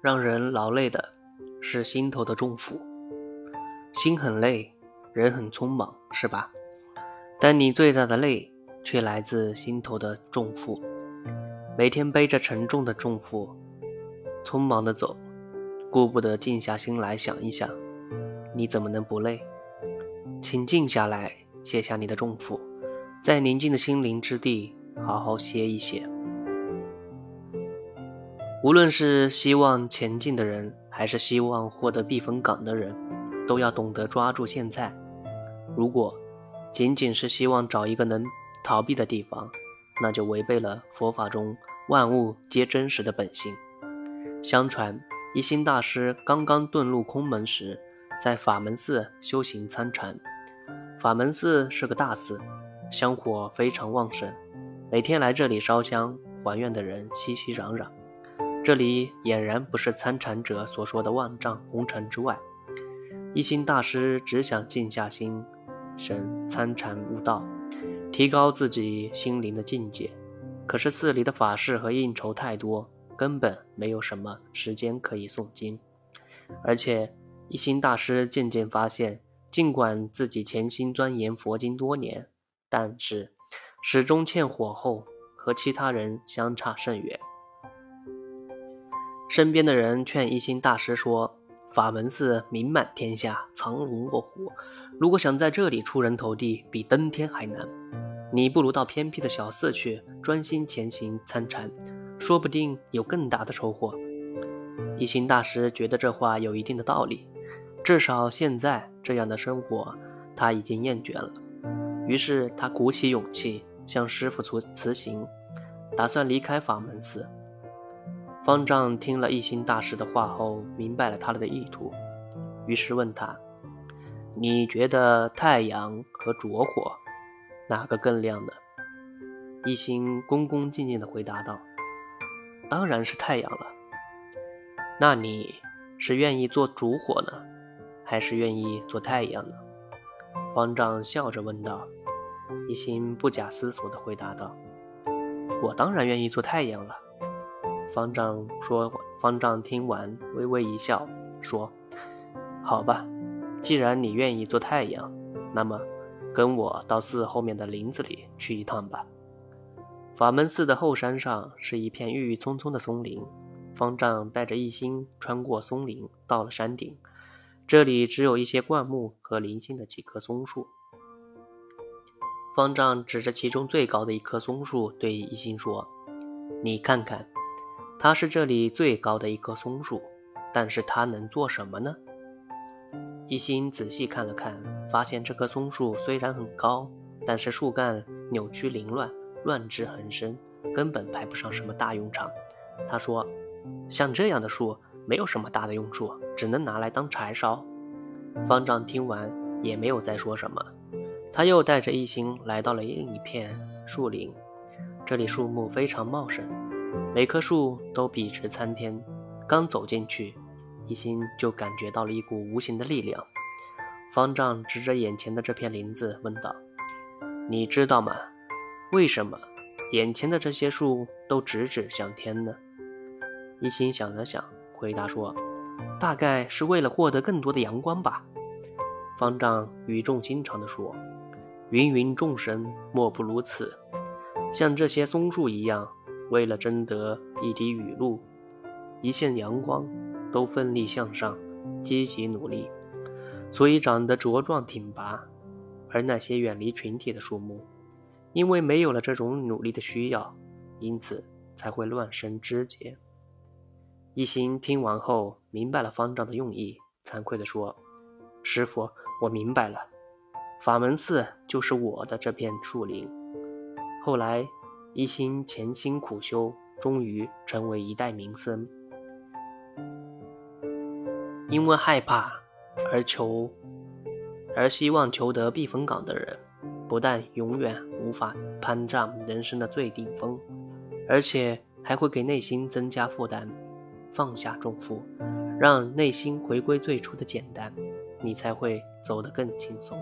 让人劳累的是心头的重负。心很累，人很匆忙，是吧？但你最大的累却来自心头的重负。每天背着沉重的重负，匆忙的走，顾不得静下心来想一想，你怎么能不累？请静下来，卸下你的重负，在宁静的心灵之地好好歇一歇。无论是希望前进的人，还是希望获得避风港的人，都要懂得抓住现在。如果仅仅是希望找一个能逃避的地方，那就违背了佛法中。万物皆真实的本性。相传，一心大师刚刚遁入空门时，在法门寺修行参禅。法门寺是个大寺，香火非常旺盛，每天来这里烧香还愿的人熙熙攘攘。这里俨然不是参禅者所说的万丈红尘之外。一心大师只想静下心神参禅悟道，提高自己心灵的境界。可是寺里的法事和应酬太多，根本没有什么时间可以诵经。而且一心大师渐渐发现，尽管自己潜心钻研佛经多年，但是始终欠火候，和其他人相差甚远。身边的人劝一心大师说：“法门寺名满天下，藏龙卧虎，如果想在这里出人头地，比登天还难。”你不如到偏僻的小寺去，专心前行参禅，说不定有更大的收获。一心大师觉得这话有一定的道理，至少现在这样的生活他已经厌倦了。于是他鼓起勇气向师傅辞辞行，打算离开法门寺。方丈听了一心大师的话后，明白了他的意图，于是问他：“你觉得太阳和烛火？”哪个更亮呢？一心恭恭敬敬地回答道：“当然是太阳了。那你是愿意做烛火呢，还是愿意做太阳呢？”方丈笑着问道。一心不假思索地回答道：“我当然愿意做太阳了。”方丈说。方丈听完微微一笑，说：“好吧，既然你愿意做太阳，那么……”跟我到寺后面的林子里去一趟吧。法门寺的后山上是一片郁郁葱葱的松林，方丈带着一心穿过松林，到了山顶。这里只有一些灌木和零星的几棵松树。方丈指着其中最高的一棵松树，对一心说：“你看看，它是这里最高的一棵松树，但是它能做什么呢？”一心仔细看了看，发现这棵松树虽然很高，但是树干扭曲凌乱，乱枝横生，根本派不上什么大用场。他说：“像这样的树，没有什么大的用处，只能拿来当柴烧。”方丈听完也没有再说什么，他又带着一心来到了另一片树林，这里树木非常茂盛，每棵树都笔直参天。刚走进去。一心就感觉到了一股无形的力量。方丈指着眼前的这片林子问道：“你知道吗？为什么眼前的这些树都直指向天呢？”一心想了想，回答说：“大概是为了获得更多的阳光吧。”方丈语重心长地说：“芸芸众生莫不如此，像这些松树一样，为了争得一滴雨露、一线阳光。”都奋力向上，积极努力，所以长得茁壮挺拔。而那些远离群体的树木，因为没有了这种努力的需要，因此才会乱生枝节。一心听完后明白了方丈的用意，惭愧地说：“师傅，我明白了。法门寺就是我的这片树林。”后来，一心潜心苦修，终于成为一代名僧。因为害怕而求，而希望求得避风港的人，不但永远无法攀上人生的最顶峰，而且还会给内心增加负担。放下重负，让内心回归最初的简单，你才会走得更轻松。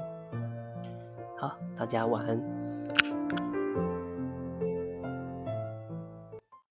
好，大家晚安。